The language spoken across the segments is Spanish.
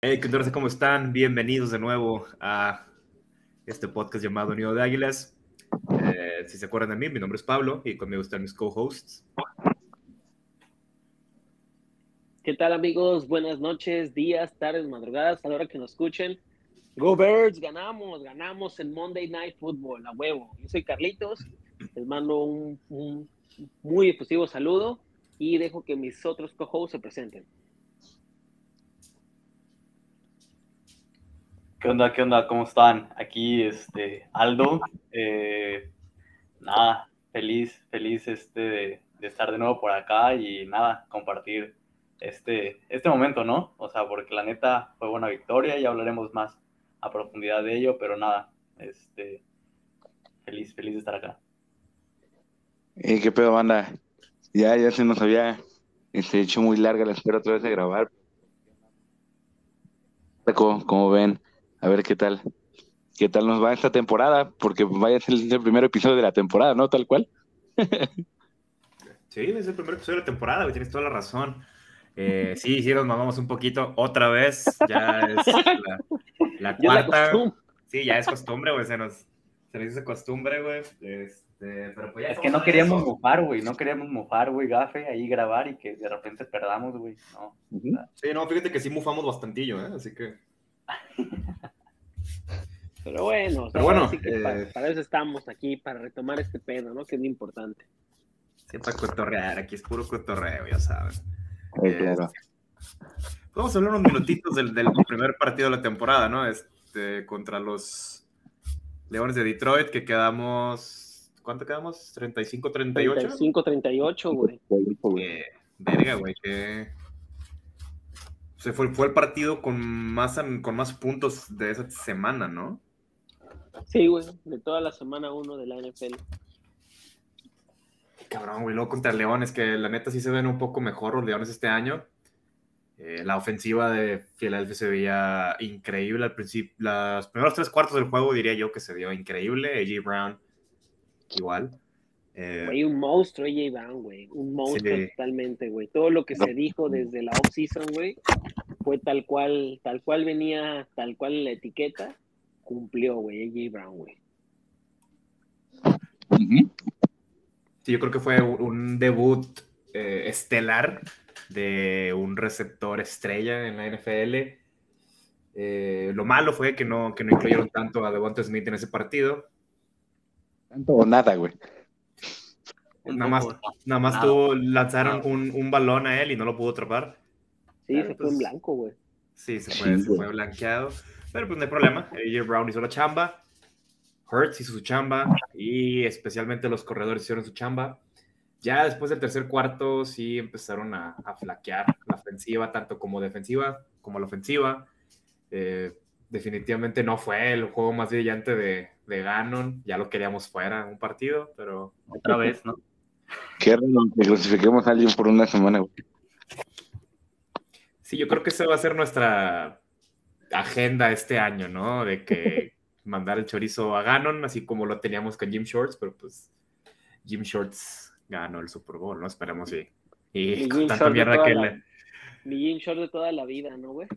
Hey, ¿qué tal? ¿Cómo están? Bienvenidos de nuevo a este podcast llamado Nido de Águilas. Eh, si se acuerdan de mí, mi nombre es Pablo y conmigo están mis co-hosts. ¿Qué tal amigos? Buenas noches, días, tardes, madrugadas, a la hora que nos escuchen. Go Birds, ganamos, ganamos en Monday Night Football, a huevo. Yo soy Carlitos, les mando un, un muy efusivo saludo y dejo que mis otros co-hosts se presenten. ¿Qué onda? ¿Qué onda? ¿Cómo están? Aquí, este, Aldo. Eh, nada, feliz, feliz este, de, estar de nuevo por acá y nada, compartir este, este momento, ¿no? O sea, porque la neta fue buena victoria y hablaremos más a profundidad de ello, pero nada, este, feliz, feliz de estar acá. Eh, ¿Qué pedo, banda? Ya, ya se nos había este, hecho muy larga la espera otra vez de grabar. Como ven, a ver qué tal, qué tal nos va esta temporada, porque vaya a ser el primer episodio de la temporada, ¿no? Tal cual. sí, es el primer episodio de la temporada, tienes toda la razón. Eh, sí, sí, nos mamamos un poquito otra vez. Ya es la, la cuarta. sí, ya es costumbre, güey. Se nos, se nos hizo costumbre, güey. Este, pero pues ya es que no queríamos eso. mofar, güey. No queríamos mofar, güey, gafe, ahí grabar y que de repente perdamos, güey. No. Uh -huh. Sí, no, fíjate que sí mufamos bastantillo, ¿eh? Así que. Pero bueno, pero bueno sí eh... para, para, eso estamos aquí, para retomar este pedo, ¿no? Que es muy importante. Sí, para cotorrear, aquí es puro cotorreo, ya saben. Sí, claro. Vamos a hablar unos minutitos del, del, primer partido de la temporada, ¿no? Este, contra los Leones de Detroit, que quedamos. ¿Cuánto quedamos? ¿35-38? 35-38, güey. Eh, verga, güey, que. O sea, fue, fue el partido con más, con más puntos de esa semana, ¿no? Sí, güey, de toda la semana uno de la NFL. Cabrón, güey, luego contra Leones, que la neta sí se ven un poco mejor los Leones este año. Eh, la ofensiva de Philadelphia se veía increíble al principio. Los primeros tres cuartos del juego diría yo que se vio increíble. AJ Brown, igual. Eh, güey, un monstruo AJ Brown, güey. Un monstruo sí. totalmente, güey. Todo lo que se dijo desde la off-season, güey, fue tal cual, tal cual venía, tal cual la etiqueta, cumplió, güey, AJ Brown, güey. Uh -huh. Sí, yo creo que fue un debut eh, estelar de un receptor estrella en la NFL. Eh, lo malo fue que no, que no incluyeron tanto a Devonta Smith en ese partido. Tanto o nada, güey. Nada más, nada más tuvo, lanzaron un, un, balón a él y no lo pudo atrapar. Sí, Pero, se pues, fue en blanco, güey. Sí, se fue, sí, se fue blanqueado. Pero pues no hay problema. AJ Brown hizo la chamba. Hurts hizo su chamba y especialmente los corredores hicieron su chamba. Ya después del tercer cuarto sí empezaron a, a flaquear la ofensiva, tanto como defensiva como la ofensiva. Eh, definitivamente no fue el juego más brillante de, de Ganon. Ya lo queríamos fuera un partido, pero otra vez, ¿no? Qué raro que clasifiquemos a alguien por una semana. Güey. Sí, yo creo que esa va a ser nuestra agenda este año, ¿no? De que mandar el chorizo a Ganon, así como lo teníamos con Jim Shorts, pero pues Jim Shorts ganó el Super Bowl, ¿no? Esperemos y, y con tanta mierda que la, le... Mi Jim Shorts de toda la vida, ¿no, güey?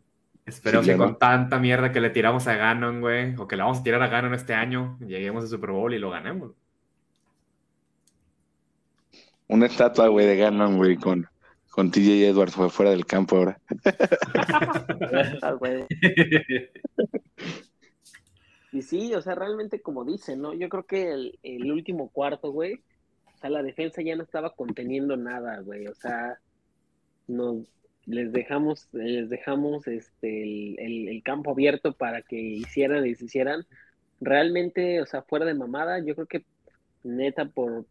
Espero sí, que con tanta mierda que le tiramos a Ganon, güey, o que le vamos a tirar a Ganon este año, lleguemos al Super Bowl y lo ganemos. Una estatua, güey, de Ganon, güey, con, con TJ Edwards fue fuera del campo ahora. Ah, Y sí, o sea, realmente como dicen, ¿no? Yo creo que el, el, último cuarto, güey, o sea, la defensa ya no estaba conteniendo nada, güey. O sea, nos les dejamos, les dejamos este el, el, campo abierto para que hicieran y deshicieran. Realmente, o sea, fuera de mamada, yo creo que neta por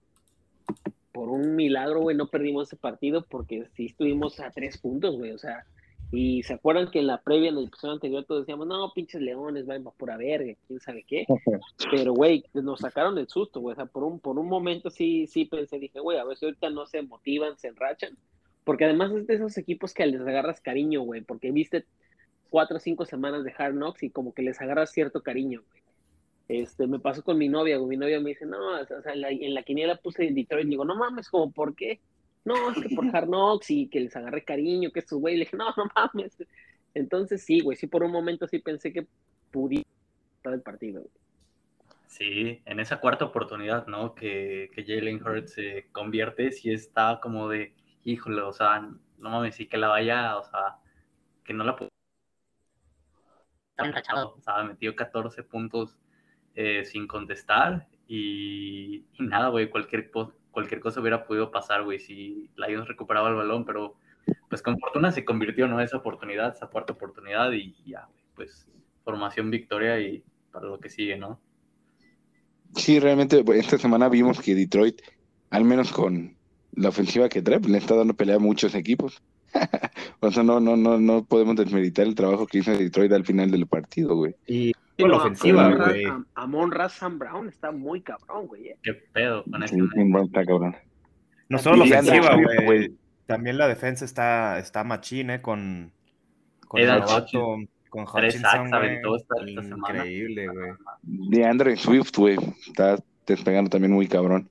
por un milagro, güey, no perdimos ese partido porque sí estuvimos a tres puntos, güey, o sea, y se acuerdan que en la previa, en el episodio anterior, todos decíamos, no, pinches leones, van por pura verga, quién sabe qué. Pero, güey, nos sacaron el susto, güey. O sea, por un, por un momento sí, sí pensé, dije, güey, a ver si ahorita no se motivan, se enrachan. Porque además es de esos equipos que les agarras cariño, güey. Porque viste cuatro o cinco semanas de Hard Knocks y como que les agarras cierto cariño, güey. Este, me pasó con mi novia, güey. Mi novia me dice, no, o sea, en la, en la quiniela puse en Detroit. Y digo, no mames, como, ¿por qué? no, es que por Hard Knocks y que les agarré cariño, que estos güey, le dije, no, no mames. Entonces sí, güey, sí por un momento sí pensé que pudiera estar el partido. Güey. Sí, en esa cuarta oportunidad, ¿no? Que, que Jalen Hurts se convierte, sí está como de, híjole, o sea, no mames, sí que la vaya, o sea, que no la puedo. Está encachado, o sea, metió 14 puntos eh, sin contestar y, y nada, güey, cualquier, cualquier cosa hubiera podido pasar, güey, si Lions recuperaba el balón, pero pues con fortuna se convirtió, ¿no? Esa oportunidad, esa cuarta oportunidad y ya, güey, pues formación victoria y para lo que sigue, ¿no? Sí, realmente esta semana vimos que Detroit, al menos con la ofensiva que trae, pues, le está dando pelea a muchos equipos. o sea, no, no, no, no podemos desmeritar el trabajo que hizo Detroit al final del partido, güey. Y con la ofensiva, güey. Amon Sam Brown está muy cabrón, güey. Eh. Qué pedo con sí, está cabrón. No solo la ofensiva, güey. También la defensa está, está machine, con, con el novato, con Hutchinson, güey. Increíble, güey. De Andre Swift, güey. Está despegando también muy cabrón.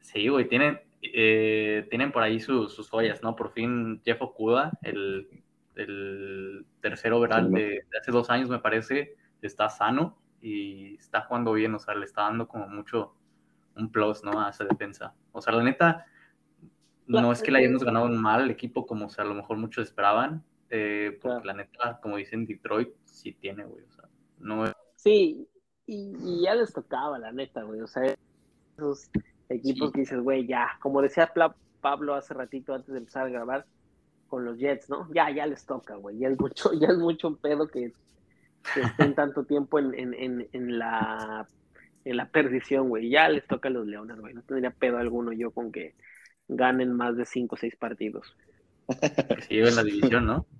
Sí, güey, tienen, eh, tienen por ahí sus joyas, ¿no? Por fin Jeff Okuda, el, el tercer overall de, hace dos años, me parece, está sano y está jugando bien, o sea, le está dando como mucho un plus, ¿no? A esa defensa. O sea, la neta, no es que le hayamos ganado mal el equipo como o sea, a lo mejor muchos esperaban, eh, porque la neta, como dicen Detroit, sí tiene, güey, o sea, no Sí, y, y, ya les tocaba, la neta, güey, o sea, esos equipos que dices, güey, ya, como decía Pablo hace ratito antes de empezar a grabar con los Jets, ¿no? Ya, ya les toca, güey, ya es mucho, ya es mucho pedo que, estén tanto tiempo en, en, en, la en la perdición, güey, ya les toca a los Leones, güey, no tendría pedo alguno yo con que ganen más de 5 o 6 partidos. Que se lleven la división, ¿no?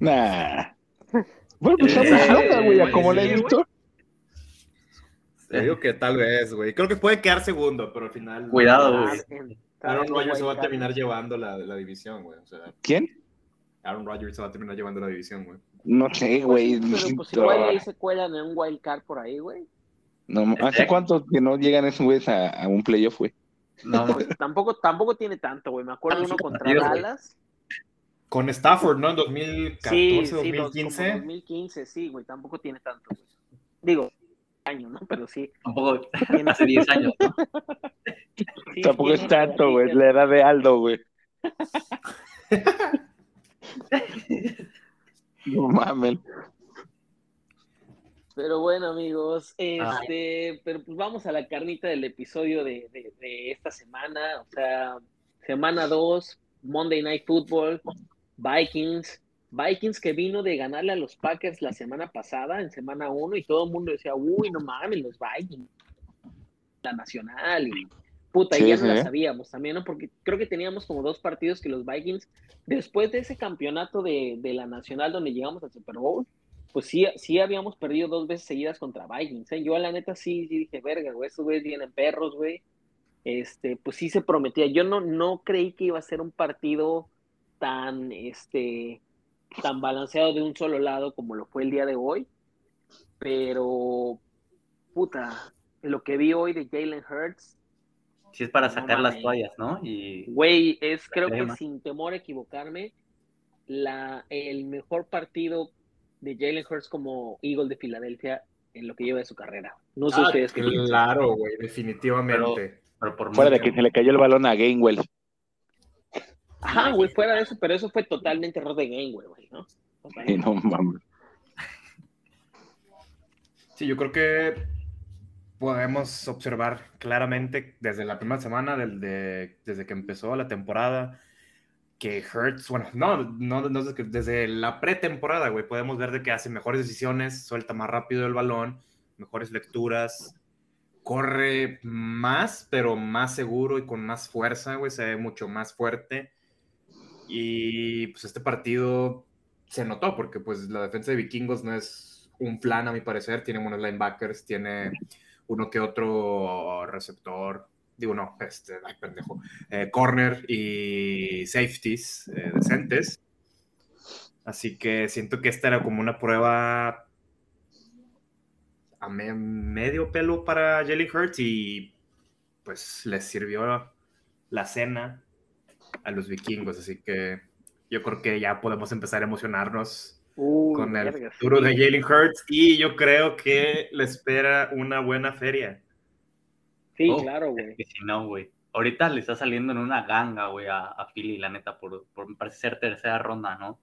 Nah. Bueno, pues eh, güey, como le he visto. Te digo que tal vez, güey. Creo que puede quedar segundo, pero al final. Cuidado, güey. Aaron Rodgers se va a terminar llevando la, la división, güey. O sea, ¿Quién? Aaron Rodgers se va a terminar llevando la división, güey. No sé, güey. Pero pues igual ahí se cuelan en un wild card por ahí, güey. No, ¿Hace cuánto que no llegan esos güeyes a, a, un playoff, güey? No, pues, tampoco, tampoco tiene tanto, güey. Me acuerdo uno contra Dallas. Con Stafford, ¿no? En 2014, sí, 2015. 2015, sí, güey. Tampoco tiene tanto, güey. Digo, años, ¿no? Pero sí. Tampoco tiene hace 10 años, ¿no? Sí, Tampoco es tanto, güey. La edad de Aldo, güey. no mames. Pero bueno, amigos, este, pero pues vamos a la carnita del episodio de, de, esta semana. O sea, semana 2, Monday Night Football, Vikings. Vikings que vino de ganarle a los Packers la semana pasada, en semana 1, y todo el mundo decía, uy, no mames, los Vikings. La nacional y puta, ya no la sabíamos también, ¿no? Porque creo que teníamos como dos partidos que los Vikings, después de ese campeonato de, de la nacional donde llegamos al Super Bowl, pues sí, sí habíamos perdido dos veces seguidas contra Vikings, ¿eh? Yo la neta sí, sí dije, verga, güey, estos güeyes vienen perros, güey. Este, pues sí se prometía. Yo no, no creí que iba a ser un partido tan, este, tan balanceado de un solo lado como lo fue el día de hoy. Pero, puta, lo que vi hoy de Jalen Hurts. Sí es para sacar las toallas, ¿no? Y... Güey, es creo que sin temor a equivocarme, la, el mejor partido de Jalen Hurts como Eagle de Filadelfia en lo que lleva de su carrera. No sé ah, ustedes qué Claro, güey, definitivamente. Pero, por fuera de que se le cayó el balón a Gainwell. Ajá, güey, fuera de eso, pero eso fue totalmente error de Gainwell, güey, ¿no? Sí, no mames. Sí, yo creo que podemos observar claramente desde la primera semana, desde, desde que empezó la temporada, que Hurts, bueno, no, no, no desde la pretemporada, güey, podemos ver de que hace mejores decisiones, suelta más rápido el balón, mejores lecturas, corre más, pero más seguro y con más fuerza, güey, se ve mucho más fuerte. Y pues este partido se notó porque pues la defensa de Vikingos no es un plan a mi parecer, tiene buenos linebackers, tiene uno que otro receptor digo no, este, ay, pendejo, eh, corner y safeties eh, decentes. Así que siento que esta era como una prueba a medio pelo para Jelly Hurts y pues les sirvió la cena a los vikingos. Así que yo creo que ya podemos empezar a emocionarnos Uy, con el futuro sí. de Jalen Hurts y yo creo que le espera una buena feria. Sí, Oh, claro, es güey. que si no, güey. Ahorita le está saliendo en una ganga, güey, a, a Philly, la neta, por, por me parece ser tercera ronda, ¿no?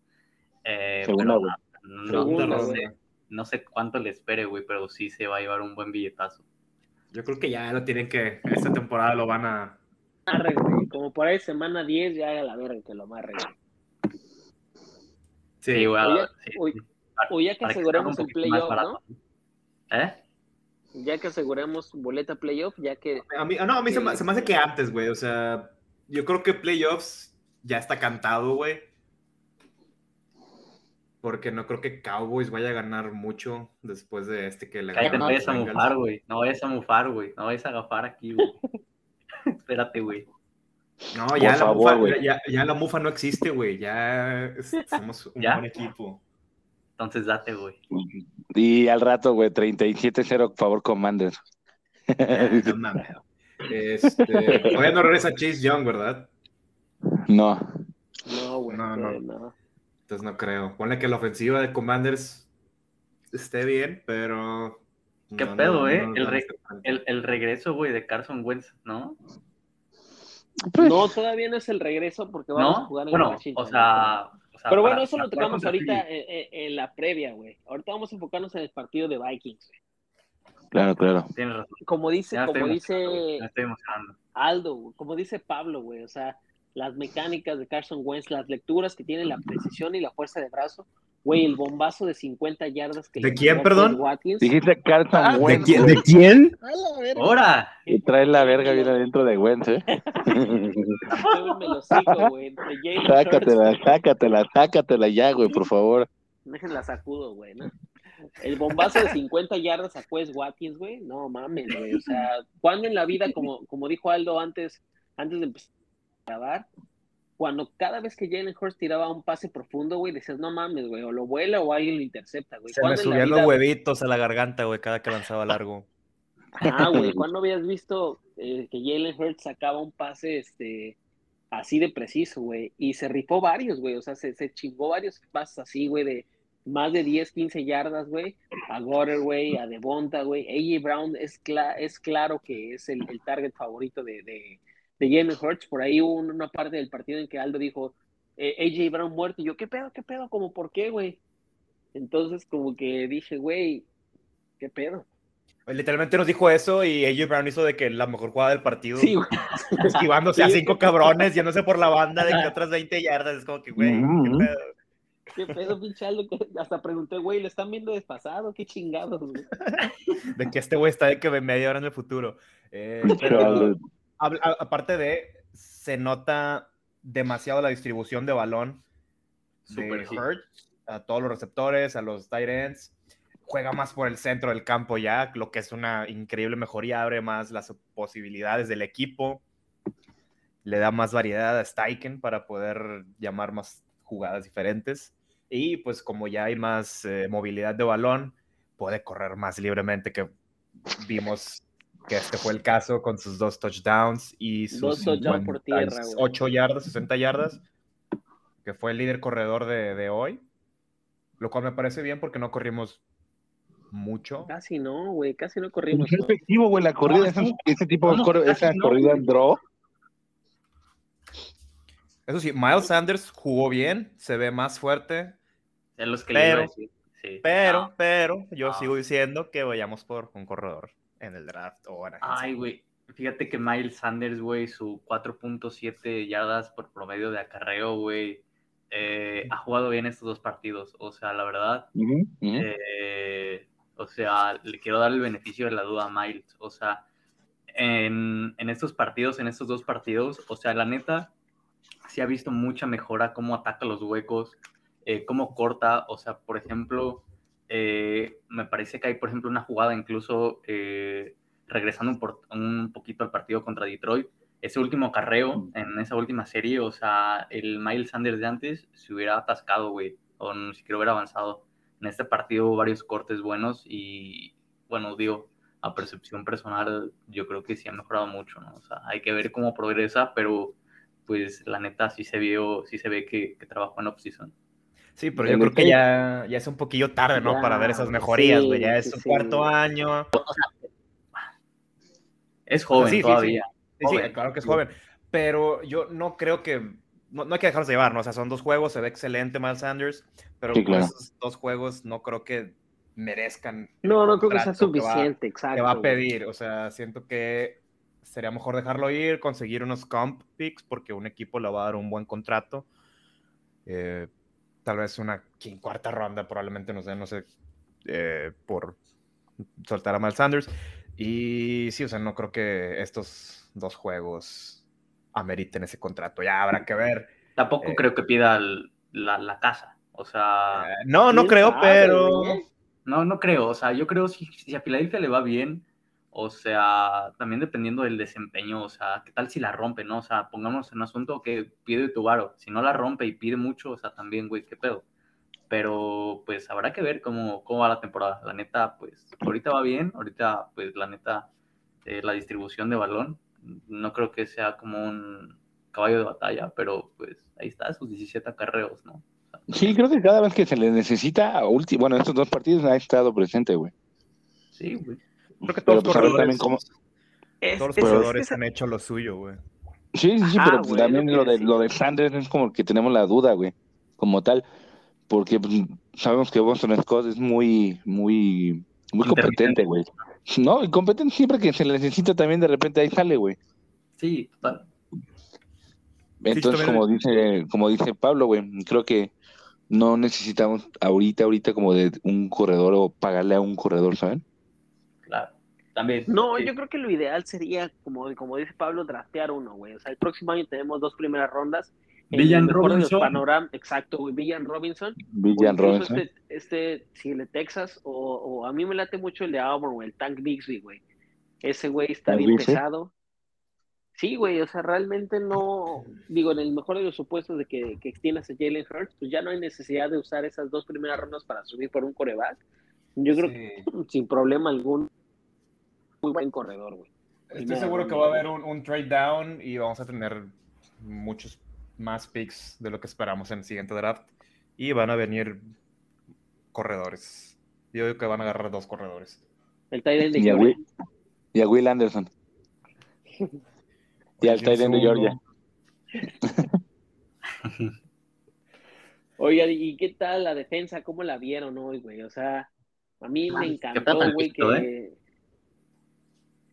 Eh, Segunda, pero no, Segunda no ronda. sé, no sé cuánto le espere, güey, pero sí se va a llevar un buen billetazo. Yo creo que ya lo tienen que, esta temporada lo van a... Amarre, güey. Como por ahí semana 10 ya a la verga que lo amarre, güey. Sí, güey. Oye, sí, oye, sí. O ya que Para aseguremos el playoff, ¿no? ¿Eh? Ya que aseguremos boleta playoff, ya que A mí, ah, no, a mí se, me, se me hace que antes, güey. O sea, yo creo que playoffs ya está cantado, güey. Porque no creo que Cowboys vaya a ganar mucho después de este que le Cállate, no vayas a mufar, güey. No vayas a mufar, güey. No vayas a agafar aquí, güey. Espérate, güey. No, ya Por la, favor, mufa, ya, ya la mufa no existe, güey. Ya somos un ¿Ya? buen equipo. Entonces date, güey. Y al rato, güey, 37-0, favor, Commanders. No mames. Este, todavía no regresa Chase Young, ¿verdad? no. no, güey. No, no. no. Entonces no creo. Ponle que la ofensiva de Commanders esté bien, pero. ¿Qué no, pedo, no, eh? no El re- regreso, güey, de Carson Wentz, ¿no? Pues, No, todavía no es el regreso porque vamos a jugar en Bueno, Washington. o sea... o sea, Pero bueno, para- eso lo para tocamos ahorita en, en- la previa, güey. Ahorita vamos a enfocarnos en el partido de Vikings. güey. Claro, claro. Tienes razón. Como dice, Ya como dice estoy. Aldo, güey, como dice Pablo, güey, o sea, las mecánicas de Carson Wentz, las lecturas que tiene, la precisión y la fuerza de brazo, güey, el bombazo de 50 yardas que ¿De le quién, perdón? Watkins. Dijiste Carson Ah, ¿De, Wentz, quién- de quién? Verga, ¡Hora! y trae la verga bien adentro de Wentz, ¿eh? hocico, güey, de sácatela, sácatela, sácatela ya, güey, por favor. Déjenla sacudo, güey, ¿no? El bombazo de 50 yardas a Quest Watkins, güey, no mames, güey, o sea, cuando en la vida, como, como dijo Aldo antes, antes de empezar a grabar, cuando cada vez que Jalen Hurts tiraba un pase profundo, güey, decías, no mames, güey, o lo vuela o alguien lo intercepta, güey. Se me ¿Cuándo en la subían los huevitos a la garganta, güey, cada que lanzaba largo. Ah, güey, ¿cuándo habías visto eh, que Jalen Hurts sacaba un pase este, así de preciso, güey? Y se rifó varios, güey, o sea, se, se chingó varios pases así, güey, de más de 10, 15 yardas, güey, a Goddard, güey, a Devonta, güey. AJ Brown es, cla- es claro que es el, el target favorito de, de, de Jalen Hurts. Por ahí hubo una parte del partido en que Aldo dijo, eh, AJ Brown muerto. Y yo, ¿qué pedo, qué pedo? ¿Cómo por qué, güey? Entonces, como que dije, güey, ¿qué pedo? Literalmente nos dijo eso y AJ Brown hizo de que la mejor jugada del partido, Sí, güey. esquivándose a cinco cabrones, yéndose por la banda de que otras 20 yardas. Es como que, güey, qué pedo. ¿Qué pedo, pinche Aldo? Que Hasta pregunté, güey, ¿lo están viendo despasado? ¿Qué chingados, güey? de que este güey está de que ve media hora en el futuro. Eh, pero aparte de, se nota demasiado la distribución de balón de sí. Hurts a todos los receptores, a los tight ends. Juega más por el centro del campo ya, lo que es una increíble mejoría, abre más las posibilidades del equipo. Le da más variedad a Steichen para poder llamar más jugadas diferentes. Y pues como ya hay más eh, movilidad de balón, puede correr más libremente que vimos que este fue el caso con sus dos touchdowns y sus Dos touchdowns por tierra, güey. 8 yardas, 60 yardas, que fue el líder corredor de, de hoy, lo cual me parece bien porque no corrimos mucho. Casi no, güey, casi no corrimos. Qué ¿no? efectivo, güey, la corrida, No, sí. ese tipo de No, esa no, corrida en draw. Eso sí, Miles Sanders jugó bien, se ve más fuerte, Es los que le iba a Pero- decir. Sí. pero, No. pero yo No. sigo diciendo que vayamos por un corredor en el draft o en. Ay, güey. Fíjate que Miles Sanders, güey, su 4.7 yardas por promedio de acarreo, güey, eh, ha jugado bien estos dos partidos. O sea, la verdad, Ujú, ujú. eh, o sea, le quiero dar el beneficio de la duda a Miles. O sea, en, en estos partidos, en estos dos partidos, o sea, la neta, sí ha visto mucha mejora cómo ataca los huecos, eh, cómo corta. O sea, por ejemplo, eh, me parece que hay, por ejemplo, una jugada incluso eh, regresando un, por- un poquito al partido contra Detroit. Ese último carreo en esa última serie, o sea, el Miles Sanders de antes se hubiera atascado, güey, o ni siquiera hubiera avanzado. En este partido hubo varios cortes buenos y, bueno, digo, a percepción personal, yo creo que sí ha mejorado mucho, ¿no? O sea, hay que ver cómo progresa, pero pues la neta sí se vio, sí se ve que, que trabajó en off-season. Sí, pero yo creo que ya, ya es un poquillo tarde, ¿no? Para ver esas mejorías, güey. ya es sí, su sí. cuarto año. Es joven Sí, sí, sí. todavía. Sí, sí, Joven. claro que es joven. Pero yo no creo que. No, no hay que dejarnos de llevar, ¿no? O sea, son dos juegos, se ve excelente Miles Sanders, pero Sí, claro. esos dos juegos no creo que merezcan. No, no creo que sea contrato que va- suficiente, exacto. que va a pedir. O sea, siento que sería mejor dejarlo ir, conseguir unos comp picks, porque un equipo le va a dar un buen contrato. Eh, tal vez una cuarta ronda, probablemente, no sé, no sé, eh, por soltar a Miles Sanders. Y sí, o sea, no creo que estos dos juegos ameriten ese contrato. Ya habrá que ver. Tampoco Eh. creo que pida el- la, la casa. O sea, Eh, no, no ¿Quién creo, pero. no, no creo. O sea, yo creo si, si a Filadelfia le va bien, o sea, también dependiendo del desempeño, o sea, ¿qué tal si la rompe, no? O sea, pongamos en un asunto que pide tu varo. Si no la rompe y pide mucho, o sea, también, güey, qué pedo. Pero, pues, habrá que ver cómo, cómo va la temporada. La neta, pues, ahorita va bien. Ahorita, pues, la neta, eh, la distribución de balón, no creo que sea como un caballo de batalla, pero, pues, ahí está, sus 17 acarreos, ¿no? Sí, creo que cada vez que se le necesita, a bueno, estos dos partidos ha estado presente, güey. Sí, güey. Creo que Pero todos los pues a ver corredores, también cómo... Es- todos los es- es- corredores es- han hecho lo suyo, güey. Sí, sí, sí, Ajá, pero pues, güey, también lo de, lo de Sanders es como que tenemos la duda, güey, como tal, porque pues, sabemos que Boston Scott es muy, muy, muy competente, güey. No, y competente siempre que se le necesita también de repente ahí sale, güey. Sí, total. Entonces, como dice, como dice Pablo, güey, creo que no necesitamos ahorita, ahorita como de un corredor o pagarle a un corredor, ¿saben? También. No, sí. yo creo que lo ideal sería, como, como dice Pablo, draftear uno, güey. O sea, el próximo año tenemos dos primeras rondas. Villan Robinson. panoram- exacto, güey, Villan Robinson. Villan incluso Robinson. Este, este, sí, el de Texas, o, o a mí me late mucho el de Auburn, güey, el Tank Bixby, güey. Ese güey está ¿Tank bien Bixby? pesado. Sí, güey, o sea, realmente no, digo, en el mejor de los supuestos de que, que extiendas a Jalen Hurts, pues ya no hay necesidad de usar esas dos primeras rondas para subir por un coreback. Yo creo que sin problema algún, muy buen corredor, güey. Estoy seguro que va a haber un, un trade down y vamos a tener muchos más picks de lo que esperamos en el siguiente draft. Y van a venir corredores. Yo digo que van a agarrar dos corredores. El Tyrell de Y a, Georgia. Will, y a Will Anderson. Y al Tyrant de. Georgia. Oigan, ¿y qué tal la defensa? ¿Cómo la vieron hoy, güey? O sea, a mí me encantó, güey, listo, que...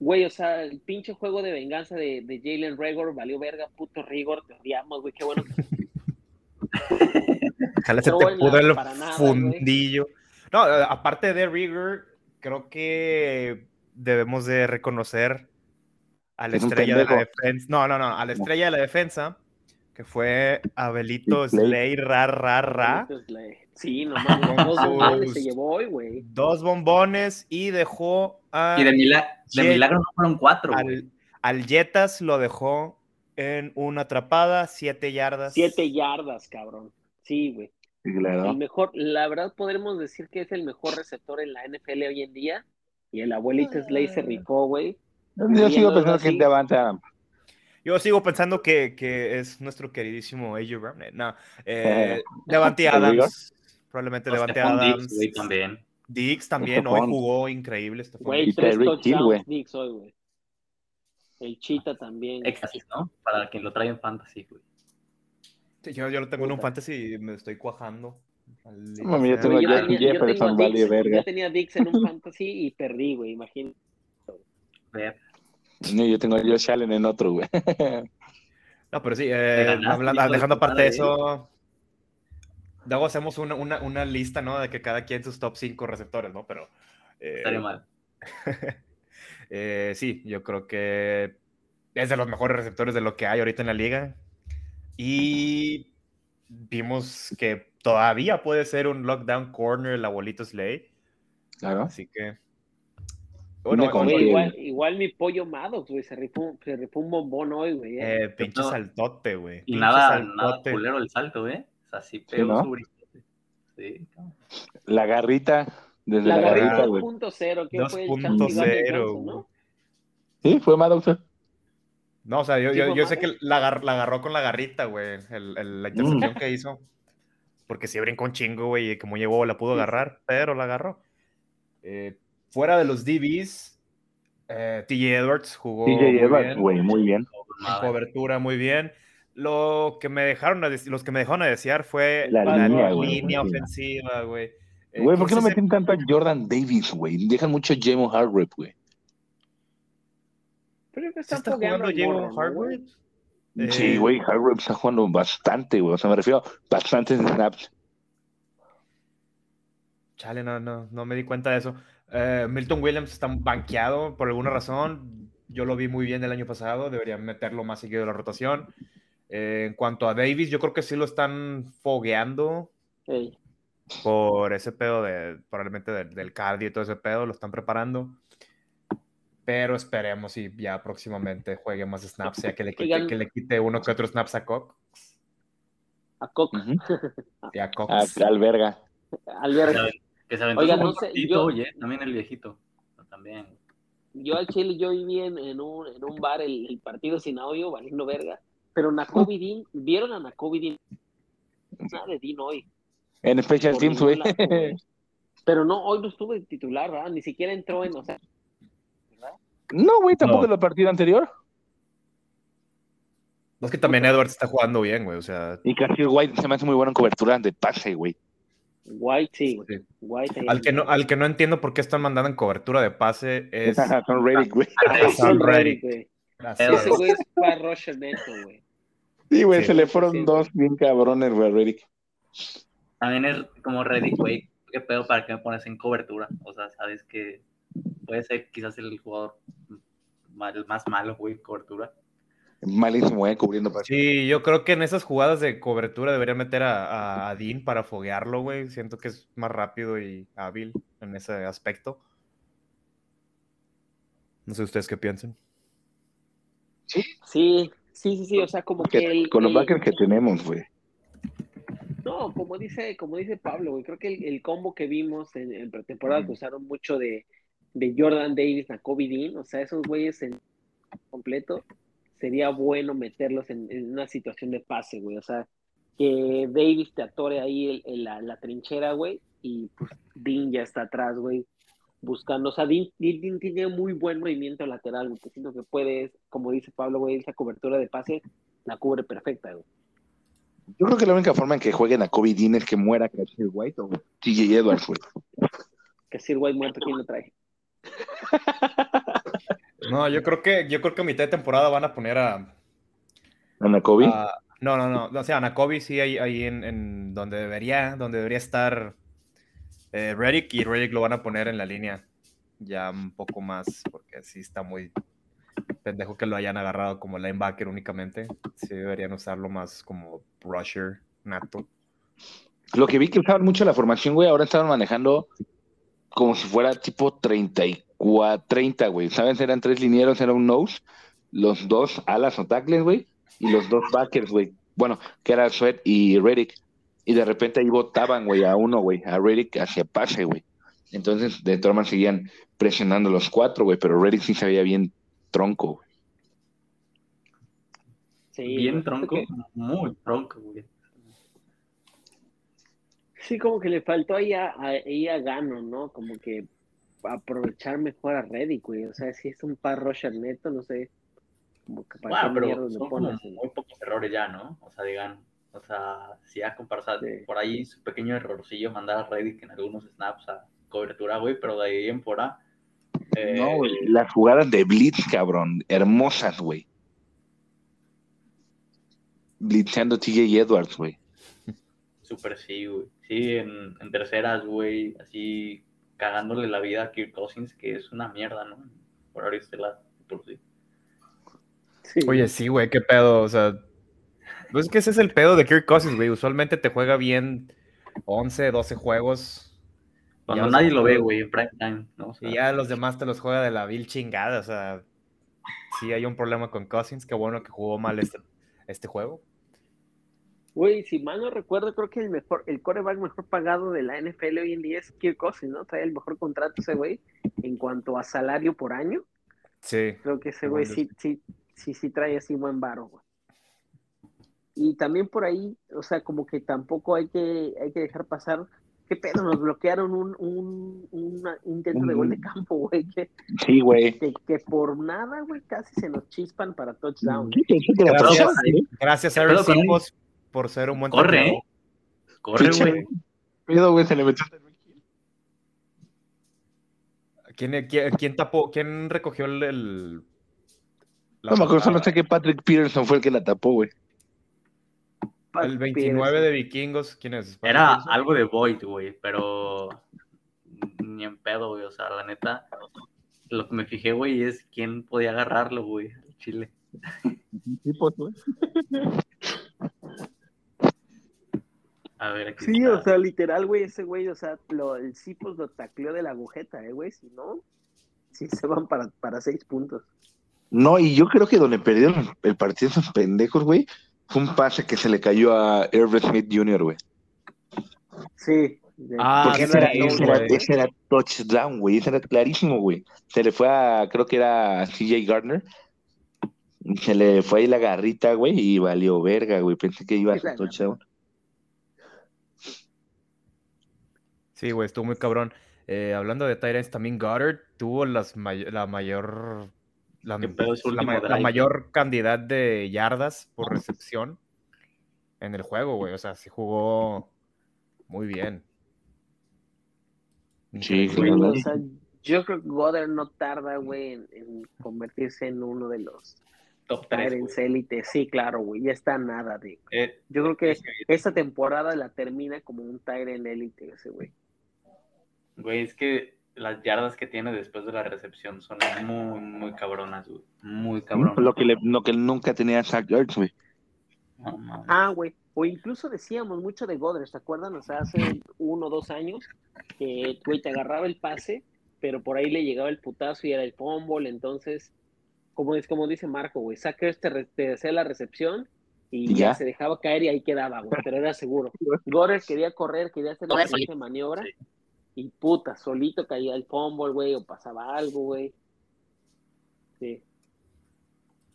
Güey, o sea, el pinche juego de venganza de, de Jalen Rigor valió verga, puto Rigor, te odiamos, güey, qué bueno que Ojalá se No, te el para nada, fundillo. No, aparte de Rigor, creo que debemos de reconocer a la Es estrella de la defensa. No, no, no, a la estrella de la defensa, que fue Abelito Slay. Slay, ra, ra, ra. Sí, no mames, dos bombones se llevó hoy, güey. Dos bombones y dejó a, Y de, mila- de Jay- milagro no fueron cuatro, güey. al, al Jetas, lo dejó en una atrapada, siete yardas. Siete yardas, cabrón. Sí, güey. Claro. El mejor, la verdad podremos decir que es el mejor receptor en la NFL hoy en día. Y el abuelito Slay se ricó, güey. Yo sigo pensando que es Devante Adams. Yo sigo pensando que, que es nuestro queridísimo AJ Brown. Eh, No, eh, Devante ¿El Rigor? Adams. Probablemente Diggs, Adams. güey, también. Diggs también, hoy jugó increíble. Stephon Güey, tres touchdowns Diggs hoy, güey. El Chita también. Éxtasis, ¿no? Para quien lo trae en fantasy, güey. Sí, Yo, yo lo tengo en un fantasy y me estoy cuajando. Mami, yo sea. tengo Güey, yo, a tenía, Justin yo tengo a Jefferson, vale Diggs, verga. yo tenía a Diggs en un fantasy y perdí, güey, imagínate. Ver. No, yo tengo a Josh Allen en otro, güey. No, pero sí, eh, ganaste, hablando- dejando aparte de eso, luego hacemos una, una, una lista, ¿no? De que cada quien sus top 5 receptores, ¿no? Pero eh, Estaría mal. eh, sí, yo creo que es de los mejores receptores de lo que hay ahorita en la liga. Y vimos que todavía puede ser un lockdown corner el abuelito Slay. Claro. Así que. Güey, que- igual, igual mi pollo Maddox, güey, se rifó, se rifó un bombón hoy, güey. eh. eh, pinche No. saltote, güey. Y pinche nada, nada saltote. culero el salto, ¿eh? O sea, sí pegó ¿no? su brinquete. Sí, cabrón. La garrita, desde La la, garrita güey. 2.0, que fue el 2.0, Chanti Gunn Johnson, ¿no? Sí, fue Maddox. No, o sea, yo, ¿Sí yo, yo sé que la, agar- la agarró con la garrita, güey, el- el- la intercepción que hizo. Porque sí brincó un chingo, güey, y como llegó la pudo agarrar, pero la agarró. Eh, fuera de los DBs, eh, TJ Edwards jugó TJ muy Edwards, bien, güey, muy bien. en cobertura muy bien. Lo que me dejaron a los que me dejaron a desear fue La la, línea, ofensiva, güey. Eh, Güey, ¿por qué no meten tanto a Jordan Davis, güey? Dejan mucho a Jamon Hargrave, güey. Pero que ¿Sí están está jugando ¿no, Hargrave? güey? Eh, Sí, güey, Hargrave está jugando bastante, güey. O sea, me refiero a bastantes snaps. Chale, no, no, no me di cuenta de eso. Eh, Milton Williams está banqueado por alguna razón. Yo lo vi muy bien el año pasado. Deberían meterlo más seguido en la rotación. Eh, en cuanto a Davis, yo creo que sí lo están fogueando por ese pedo de probablemente del, del cardio y todo ese pedo. Lo están preparando. Pero esperemos y ya próximamente juegue más snaps, ya que le quite, Oigan. que le quite uno que otro snaps a Cox. a Cox, Ujú. Y a Cox. A- Alberga. Que se aventó Oiga, no sé, yo- oye, también el viejito. También. yo al Chile, yo viví en, en un, en un bar el, el partido sin audio, valiendo verga, pero Nakobe Dean, ¿vieron a Nakobe Dean? Nada de Dean hoy. En Special por Teams, güey. Pero no, hoy no estuve titular, ¿verdad? Ni siquiera entró en, o sea, No, güey, tampoco No. en la partida anterior. No es que también Edwards está jugando bien, güey. O sea, Y Casio White se me hace muy bueno en cobertura de pase, güey. White sí. Sí. White Al que, no, al que no entiendo por qué están mandando en cobertura de pase es. Son Reddick, güey. Ah, Reddick. Reddick, güey. Ese es. güey es para rusher neto, güey. Sí, güey, Sí. se le fueron Sí. dos bien cabrones, güey, a Reddick. También es como Reddick, güey. ¿Qué pedo para que me pones en cobertura? O sea, sabes que puede ser quizás el jugador mal- más malo, güey, en cobertura. Malísimo, güey, cubriendo pase. Sí, yo creo que en esas jugadas de cobertura deberían meter a, a- a Dean para foguearlo, güey. Siento que es más rápido y hábil en ese aspecto. No sé ustedes qué piensan. Sí, sí, sí, sí, o sea, como que Que- el, con los el- backers que tenemos, güey. No, como dice, como dice Pablo, güey, creo que el, el combo que vimos en, en pretemporada que usaron mucho de, de Jordan Davis, Nakobe Dean, o sea, esos güeyes en completo, sería bueno meterlos en, en una situación de pase, güey, o sea, que Davis te atore ahí el- el- la, la trinchera, güey, y pues Dean ya está atrás, güey, buscando, o sea, Dean, Dean- Dean tiene muy buen movimiento lateral, güey, que siento que puede, como dice Pablo, güey, esa cobertura de pase la cubre perfecta, güey. Yo creo que la única forma en que jueguen a Kobe Dean es que muera Casio White o TJ Edwards, güey. Que Sir White muerto, ¿quién lo trae? No, yo creo que, yo creo que a mitad de temporada van a poner a. Ana Kobe. a- no, no, no. O sea, Anacobi sí ahí, ahí en, en donde debería, donde debería estar eh, Reddick, y Reddick lo van a poner en la línea ya un poco más, porque sí está muy pendejo que lo hayan agarrado como linebacker únicamente. Sí deberían usarlo más como rusher nato. Lo que vi que usaban mucho la formación, güey, ahora estaban manejando como si fuera tipo 34, 30, güey. ¿Sabes? Eran tres linieros, era un nose, los dos alas o tackles, güey, y los dos backers, güey. Bueno, que era Sweat y Reddick. Y de repente ahí botaban, güey, a uno, güey, a Reddick hacia pase, güey. Entonces, de todas maneras seguían presionando los cuatro, güey, pero Reddick sí se veía bien tronco, güey. Sí, Bien tronco, que- muy tronco, güey. sí, como que le faltó ahí a, a- ahí a Gano, ¿no? Como que aprovechar mejor a Reddick, güey. O sea, si es un par rusher neto, no sé. Como que para Bueno, pero son como pones. muy pocos errores ya, ¿no? O sea, digan, o sea, si ya comparsa Sí. por ahí su pequeño errorcillo, mandar a Reddick en algunos snaps a cobertura, güey, pero de ahí en fuera. eh, No, güey, las jugadas de Blitz, cabrón, hermosas, güey. Blitzando TJ Edwards, güey. Súper sí, güey. Sí, en, en terceras, güey, así cagándole la vida a Kirk Cousins, que es una mierda, ¿no? Por ahorita este lado, por sí. Sí. Oye, sí, güey, qué pedo. O sea, pues es que ese es el pedo de Kirk Cousins, güey. Usualmente te juega bien 11, 12 juegos. Cuando Ya los nadie lo ve, güey, en prime time, ¿no? O sea, Y ya los demás te los juega de la vil chingada. O sea, sí hay un problema con Cousins. Qué bueno que jugó mal este, este juego. Güey, si mal no recuerdo, creo que el mejor, el coreback mejor pagado de la NFL hoy en día es Kirk Cousins, ¿no? Trae el mejor contrato ese güey en cuanto a salario por año. Sí. Creo que ese güey sí, sí, sí, sí trae así buen varo, güey. Y también por ahí, o sea, como que tampoco hay que, hay que dejar pasar. ¿Qué pedo? Nos bloquearon un, un, un intento de gol de campo, güey. Que, Sí, güey. que, que por nada, güey, casi se nos chispan para touchdown. Gracias, ¿eh? gracias a ¿Qué por ser un buen Corre. ¿eh? Corre, güey. pedo, güey, se le metió. ¿Quién, quién, quién tapó? ¿Quién recogió el. el- la No me acuerdo, solo sé que Patrick Peterson fue el que la tapó, güey. El 29 de vikingos, ¿quién es? Era algo de Void, güey, pero ni en pedo, güey. O sea, la neta, lo que me fijé, güey, es quién podía agarrarlo, güey, al Chile. Sí, pues, güey. A ver, aquí Sí, está. o sea, literal, güey, ese güey, o sea, lo, el Cipos lo tacleó de la agujeta, eh, güey, si no, sí se van para, para seis puntos. No, y yo creo que donde perdieron el partido esos pendejos, güey, fue un pase que se le cayó a Irv Smith Jr., güey. Sí. Ah, Porque porque ese, sí, era, ese, era, güey. ese era touchdown, güey. Ese era clarísimo, güey. Se le fue a, creo que era a CJ Gardner. Se le fue ahí la garrita, güey, y valió verga, güey. Pensé que iba a ser touchdown. Sí, güey, estuvo muy cabrón. Eh, hablando de Tyrants, también Goddard tuvo las may- la mayor. La, ¿Qué pedo ese la la mayor cantidad de yardas por recepción en el juego, güey. O sea, sí jugó muy bien. Sí, o sea, yo creo que Goddard no tarda, güey, en, en convertirse en uno de los Top 3, Tyrants élite. Sí, claro, güey, ya está nada de. Eh, Yo creo que esta temporada la termina como un Tyrant élite ese, güey. Güey, es que las yardas que tiene después de la recepción son muy, muy cabronas, güey. Muy cabronas. Lo que, le, lo que nunca tenía Zach Ertz, güey. Ah, güey. O incluso decíamos mucho de Goddard, ¿se acuerdan? O sea, hace uno o dos años que, güey, te agarraba el pase, pero por ahí le llegaba el putazo y era el fumble. Entonces, como es como dice Marco, güey, Sackers te, re- te hacía la recepción y ya. ya. se dejaba caer y ahí quedaba, güey, pero era seguro. Goddard quería correr, quería hacer la siguiente maniobra y puta, solito caía el fumble, güey, o pasaba algo, güey. Sí.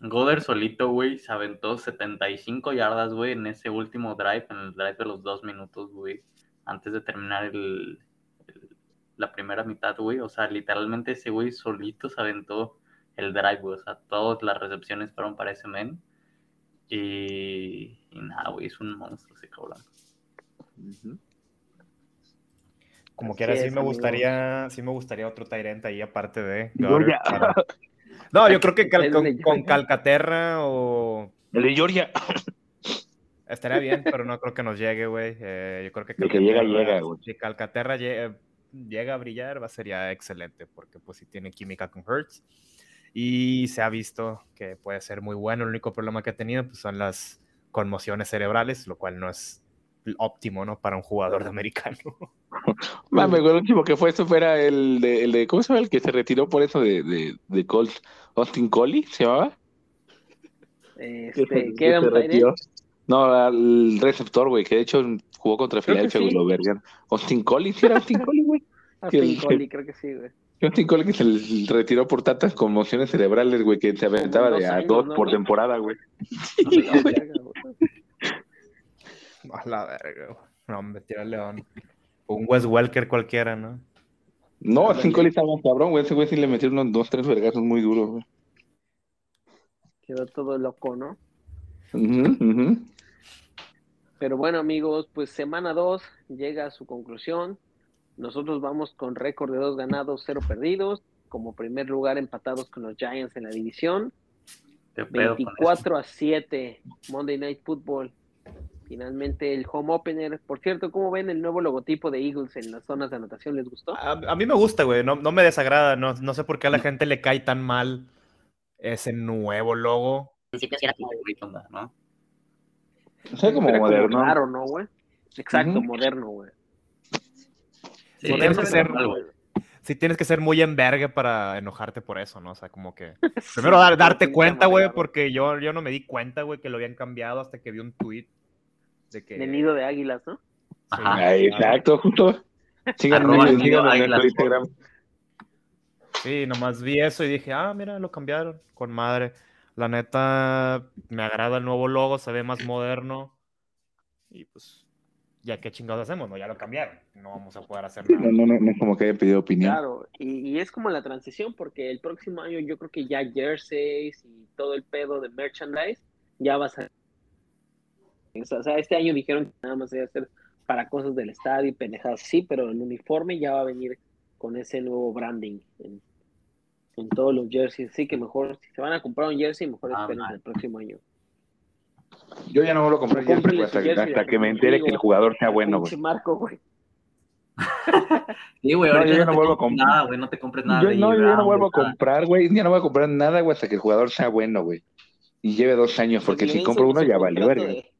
Goddard solito, güey, se aventó 75 yardas, güey, en ese último drive, en el drive de los dos minutos, güey, antes de terminar el, el- la primera mitad, güey. O sea, literalmente ese güey solito se aventó el drive, güey. O sea, todas las recepciones fueron para ese men. Y, y nada, güey, es un monstruo ese cabrón. Como Así quiera, sí me gustaría, sí me gustaría otro Tyrant ahí aparte de Georgia. Para- No, yo creo que cal- con, con. Calcaterra o El de Georgia. estaría bien, pero no creo que nos llegue, güey. Eh, yo creo que De que llega, Calcaterra- llega, güey. Si Calcaterra lle- llega a brillar, va sería excelente, porque pues sí tiene química con Hertz. Y se ha visto que puede ser muy bueno. El único problema que ha tenido pues, son las conmociones cerebrales, lo cual no es óptimo, ¿no? Para un jugador de americano. Mame, güey, el último que fue eso fuera el de, el de ¿cómo se llama? El que se retiró por eso de, de, de Colts. Austin Coley, ¿se llamaba? Este, retiró. No, al receptor, güey, que de hecho jugó contra Filadelfia, güey, sí. lo vergan. Austin Coley, ¿sí era Austin Coley, güey? Austin Coley, creo que sí, güey. Austin Coley que se retiró por tantas conmociones cerebrales, güey, que se aventaba de dos a dos ¿no, por temporada, güey. A la verga. No, me tira el león. Un Wes Welker cualquiera, ¿no? No, Austin Coley estaba cabrón, güey. Ese güey sí le metieron unos dos, tres vergazos muy duros, güey. Quedó todo loco, ¿no? Pero bueno, amigos, pues semana 2 llega a su conclusión. Nosotros vamos con récord de dos ganados, cero perdidos. Como primer lugar, empatados con los Giants en la división. ¿Qué pedo con eso? 24 a 7, Monday Night Football. Finalmente el home opener. Por cierto, ¿cómo ven el nuevo logotipo de Eagles en las zonas de anotación? ¿Les gustó? A, a mí me gusta, güey. No, no me desagrada. No, no sé por qué a la gente le cae tan mal ese nuevo logo. Al principio sí era como ¿no? O sea, como Era moderno. raro, ¿no, güey? Exacto, moderno, güey. Sí, tienes que ser- normal. Sí tienes que ser muy envergue para enojarte por eso, ¿no? O sea, como que... Primero dar- darte cuenta, güey, porque yo, yo no me di cuenta, güey, que lo habían cambiado hasta que vi un tweet de que... De nido de águilas, ¿no? Ajá. Ah, exacto, justo. Síganme, síganme en nuestro Instagram. Sí, nomás vi eso y dije, ah, mira, lo cambiaron, con madre. La neta, me agrada el nuevo logo, se ve más moderno. Y pues, ya qué chingados hacemos, ¿no? Ya lo cambiaron. No vamos a poder hacer nada. No, no, no, no es como que haya pedido opinión. Claro, y, y es como la transición, porque el próximo año yo creo que ya jerseys y todo el pedo de merchandise ya va a ser. O sea, este año dijeron que nada más iba a ser para cosas del estadio y pendejadas, sí, pero el uniforme ya va a venir con ese nuevo branding en, en todos los jerseys. Así que mejor, si se van a comprar un jersey, mejor Ah, esperen man. el próximo año. Yo ya no vuelvo a comprar jersey, güey, hasta, jersey, hasta que me entere que el jugador sea bueno, güey. Marco, güey. Sí, güey, No, ahorita yo ya no, no te vuelvo a comprar. nada, güey, no te compres nada Yo, de no, yo ya no vuelvo a comprar, güey. Ya no voy a comprar nada, güey, hasta que el jugador sea bueno, güey. Y lleve dos años, porque Hasta que si compro uno ya contrato verga. de-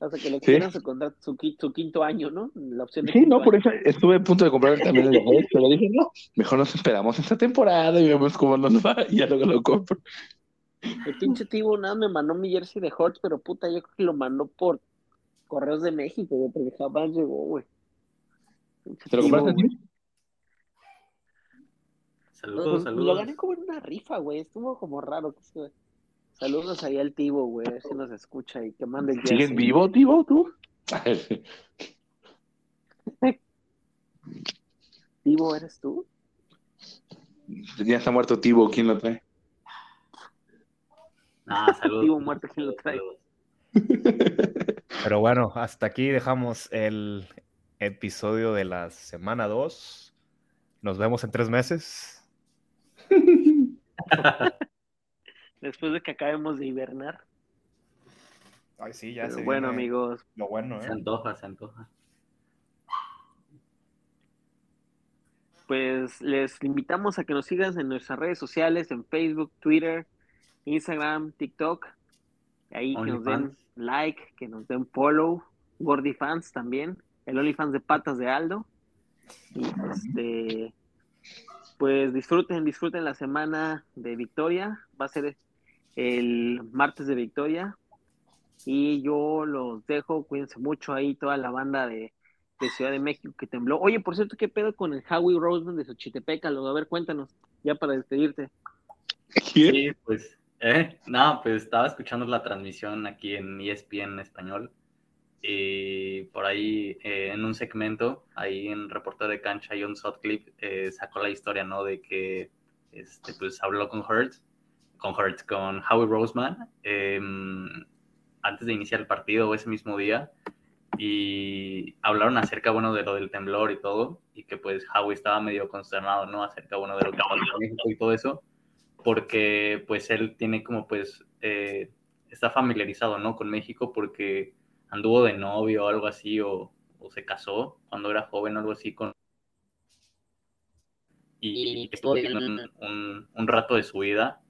Hasta que le Sí. quieran su contrato, su, qui- su quinto año, ¿no? La opción de Sí, no, por eso estuve a punto de comprar también el de pero dije, no, mejor nos esperamos esta temporada y vemos cómo nos va y ya luego lo compro. El pinche Tibo nada me mandó mi jersey de Hortz, pero puta, yo creo que lo mandó por Correos de México, güey, porque jamás llegó, güey. ¿Te lo compraste güey. a ti? Saludos, Pues, Lo saludos. gané como en una rifa, güey. Estuvo como raro. que se- Saludos ahí al Tibo, güey. A ver si nos escucha y que mande el ¿Sigues vivo, tío, tú? Tibo, ¿eres tú? ya está muerto Tibo, ¿quién lo trae? Nah, saludos. Tibo muerto, ¿quién lo trae? Pero bueno, hasta aquí dejamos el episodio de la semana 2. Nos vemos en tres meses. Después de que acabemos de hibernar. Ay, sí, ya Pero bueno, amigos, Lo bueno, Se antoja, se antoja. pues les invitamos a que nos sigan en nuestras redes sociales, en Facebook, Twitter, Instagram, TikTok. Ahí que nos den like, que nos den follow. GordyFans también. El OnlyFans de patas de Aldo. Y este, pues disfruten, disfruten la semana de Victoria. Va a ser el martes de Victoria. Y yo los dejo, cuídense mucho ahí, toda la banda de, de Ciudad de México que tembló. Oye, por cierto, ¿qué pedo con el Howie Roseman de Xochitepec? Aldo? A ver, cuéntanos, ya para despedirte. ¿Quién? Sí, pues, eh, nada, pues estaba escuchando la transmisión aquí en ESPN en español y por ahí eh, en un segmento, ahí en Reportero de Cancha, John Sutcliffe eh, sacó la historia, ¿no? De que, este, pues, habló con Hurts, con Hurts, con Howie Roseman, eh, antes de iniciar el partido o ese mismo día y hablaron acerca, bueno, de lo del temblor y todo, y que pues Howie estaba medio consternado, ¿no? Acerca, bueno, de lo que pasó en México y todo eso, porque pues él tiene como pues, eh, está familiarizado, ¿no? Con México porque anduvo de novio o algo así, o, o se casó cuando era joven o algo así con... Y, y estuvo viviendo un, un, un rato de su vida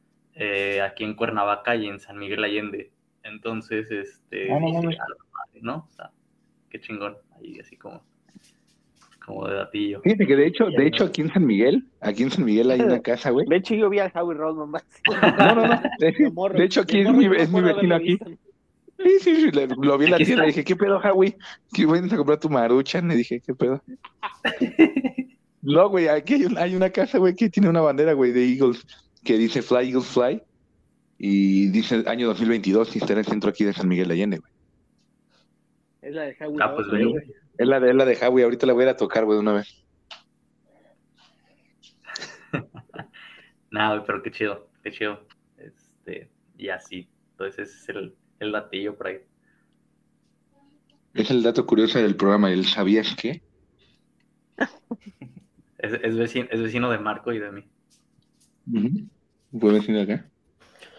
eh, aquí en Cuernavaca y en San Miguel Allende. Entonces, este, no dije. "A madre", ¿no? O sea, qué chingón, ahí así como, como de datillo. Fíjate que de hecho, de hecho aquí en San Miguel, aquí en San Miguel hay una casa, güey. De hecho, yo vi al Howie Roseman. más. No, no, no. De, De morro, de hecho, aquí es mi, no es mi vecino aquí. Sí, sí, sí, lo vi en la Aquí tienda dije, ¿qué pedo, Howie? ¿Que vienes a comprar tu maruchan? Le dije, ¿qué pedo? No, güey, aquí hay, un- hay una casa, güey, que tiene una bandera, güey, de Eagles, que dice Fly, Eagles, Fly. Y dice año 2022 y está en el centro aquí de San Miguel de Allende, güey. Es la de Howie Ah, pues güey. Es la de, es la de Howie, ahorita la voy a ir a tocar, güey, de una vez. Nada, güey, pero qué chido, qué chido. Este, y así. Entonces ese es el, el latillo por ahí. Es el dato curioso del programa, ¿el sabías qué? Es, es, vecino, es vecino de Marco y de mí. Acá.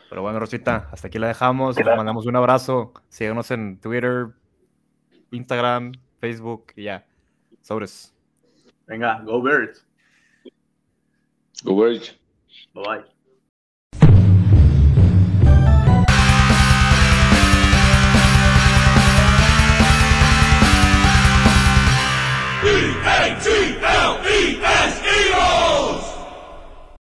Pero bueno, Rosita, hasta aquí la dejamos. Les mandamos un abrazo. Síganos en Twitter, Instagram, Facebook y ya. Sobres. Venga, go Birds. Go Birds. Bye bye. E-A-T-L-E-S-E